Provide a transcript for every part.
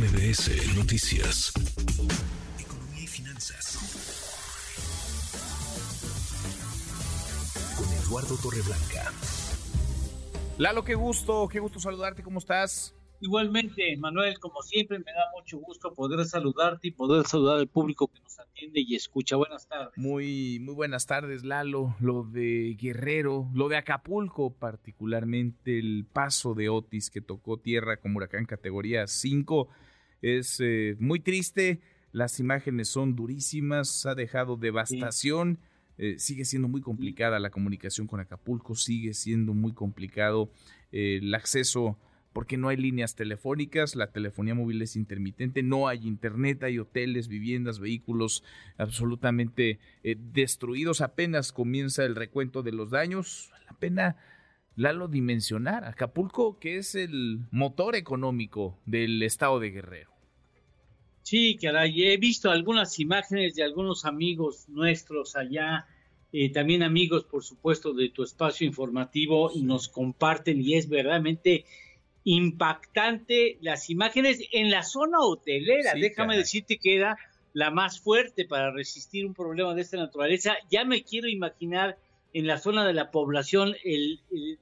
MBS Noticias. Economía y finanzas. Con Eduardo Torreblanca. Lalo, qué gusto, qué gusto saludarte, ¿cómo estás? Igualmente, Manuel, como siempre, me da mucho gusto poder saludarte y poder saludar al público que nos atiende y escucha. Buenas tardes. Muy, muy buenas tardes, Lalo. Lo de Guerrero, lo de Acapulco, particularmente el paso de Otis que tocó tierra como huracán categoría 5, es eh, muy triste. Las imágenes son durísimas, ha dejado devastación. Eh, sigue siendo muy complicada la comunicación con Acapulco, sigue siendo muy complicado eh, el acceso porque no hay líneas telefónicas, la telefonía móvil es intermitente, no hay internet, hay hoteles, viviendas, vehículos absolutamente eh, destruidos. Apenas comienza el recuento de los daños. La pena Lalo dimensionar Acapulco, que es el motor económico del estado de Guerrero. Sí, caray, he visto algunas imágenes de algunos amigos nuestros allá, eh, también amigos, por supuesto, de tu espacio informativo y nos comparten y es verdaderamente impactante las imágenes en la zona hotelera. Déjame decirte que era la más fuerte para resistir un problema de esta naturaleza. Ya me quiero imaginar en la zona de la población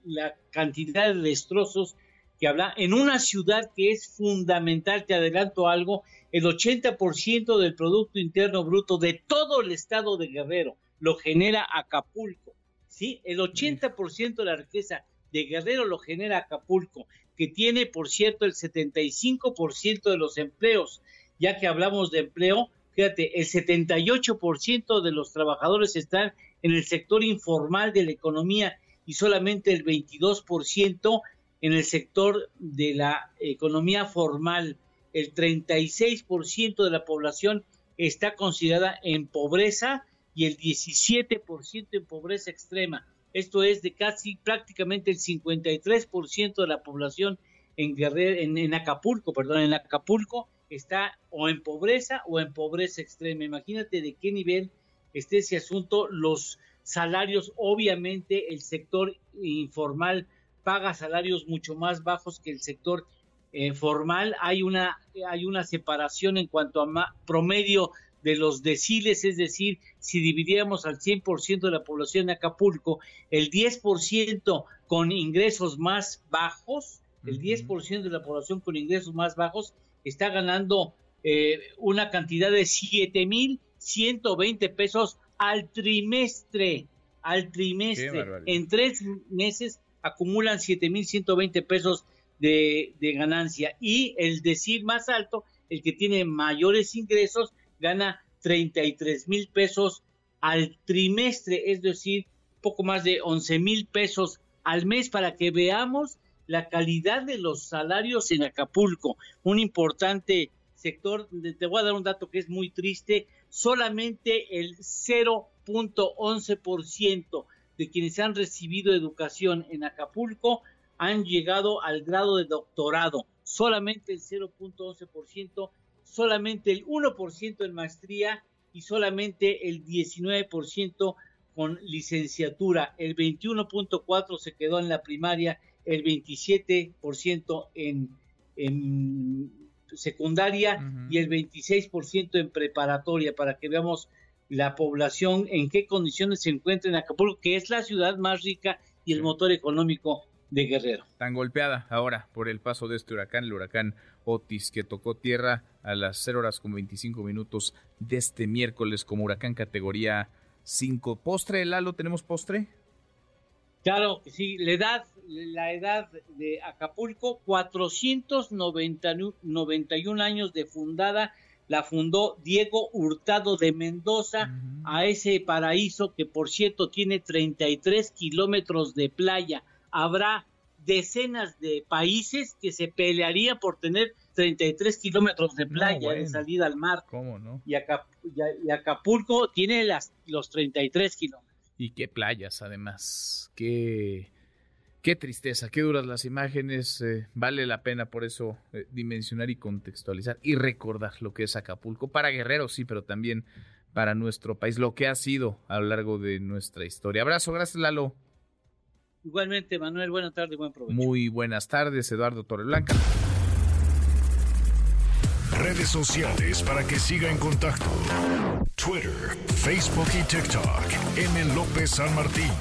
la cantidad de destrozos que habla en una ciudad que es fundamental, te adelanto algo, el 80% del Producto Interno Bruto de todo el estado de Guerrero lo genera Acapulco, ¿sí? El 80% de la riqueza de Guerrero lo genera Acapulco que tiene, por cierto, el 75% de los empleos. Ya que hablamos de empleo, fíjate, el 78% de los trabajadores están en el sector informal de la economía y solamente el 22% en el sector de la economía formal. El 36% de la población está considerada en pobreza y el 17% en pobreza extrema. Esto es de casi prácticamente el 53% de la población en, en, Acapulco, perdón, en Acapulco está o en pobreza o en pobreza extrema. Imagínate de qué nivel esté ese asunto. Los salarios, obviamente, el sector informal paga salarios mucho más bajos que el sector eh, formal. Hay una, hay una separación en cuanto a promedio de los deciles, es decir, si dividiéramos al 100% de la población de Acapulco, el 10% con ingresos más bajos, el 10% de la población con ingresos más bajos está ganando eh, una cantidad de 7.120 pesos al trimestre, al trimestre. En tres meses acumulan 7.120 pesos de, ganancia. Y el decir más alto, el que tiene mayores ingresos, gana 33 mil pesos al trimestre, es decir, poco más de 11 mil pesos al mes para que veamos la calidad de los salarios en Acapulco, un importante sector, te voy a dar un dato que es muy triste, solamente el 0.11% de quienes han recibido educación en Acapulco han llegado al grado de doctorado, solamente el 0.11% solamente el 1% en maestría y solamente el 19% con licenciatura. El 21.4% se quedó en la primaria, el 27% en, en secundaria y el 26% en preparatoria, para que veamos la población en qué condiciones se encuentra en Acapulco, que es la ciudad más rica y el motor económico de Guerrero. Tan golpeada ahora por el paso de este huracán, el huracán Otis, que tocó tierra a las 0 horas con 25 minutos de este miércoles como huracán categoría 5. ¿Postre, Lalo? ¿Tenemos postre? Claro sí, la edad, la edad de Acapulco, 491 años de fundada, la fundó Diego Hurtado de Mendoza a ese paraíso que por cierto tiene 33 kilómetros de playa habrá decenas de países que se pelearían por tener 33 kilómetros de playa de salida al mar. ¿Cómo no? Y, Acapulco tiene las, los 33 kilómetros. Y qué playas, además. Qué, qué tristeza, qué duras las imágenes. Eh, vale la pena por eso eh, dimensionar y contextualizar y recordar lo que es Acapulco. Para guerreros, sí, pero también para nuestro país, lo que ha sido a lo largo de nuestra historia. Abrazo, gracias Lalo. Igualmente, Manuel, buenas tardes y buen provecho. Muy buenas tardes, Eduardo Torreblanca. redes sociales para que siga en contacto: Twitter, Facebook y TikTok. M. López San Martín.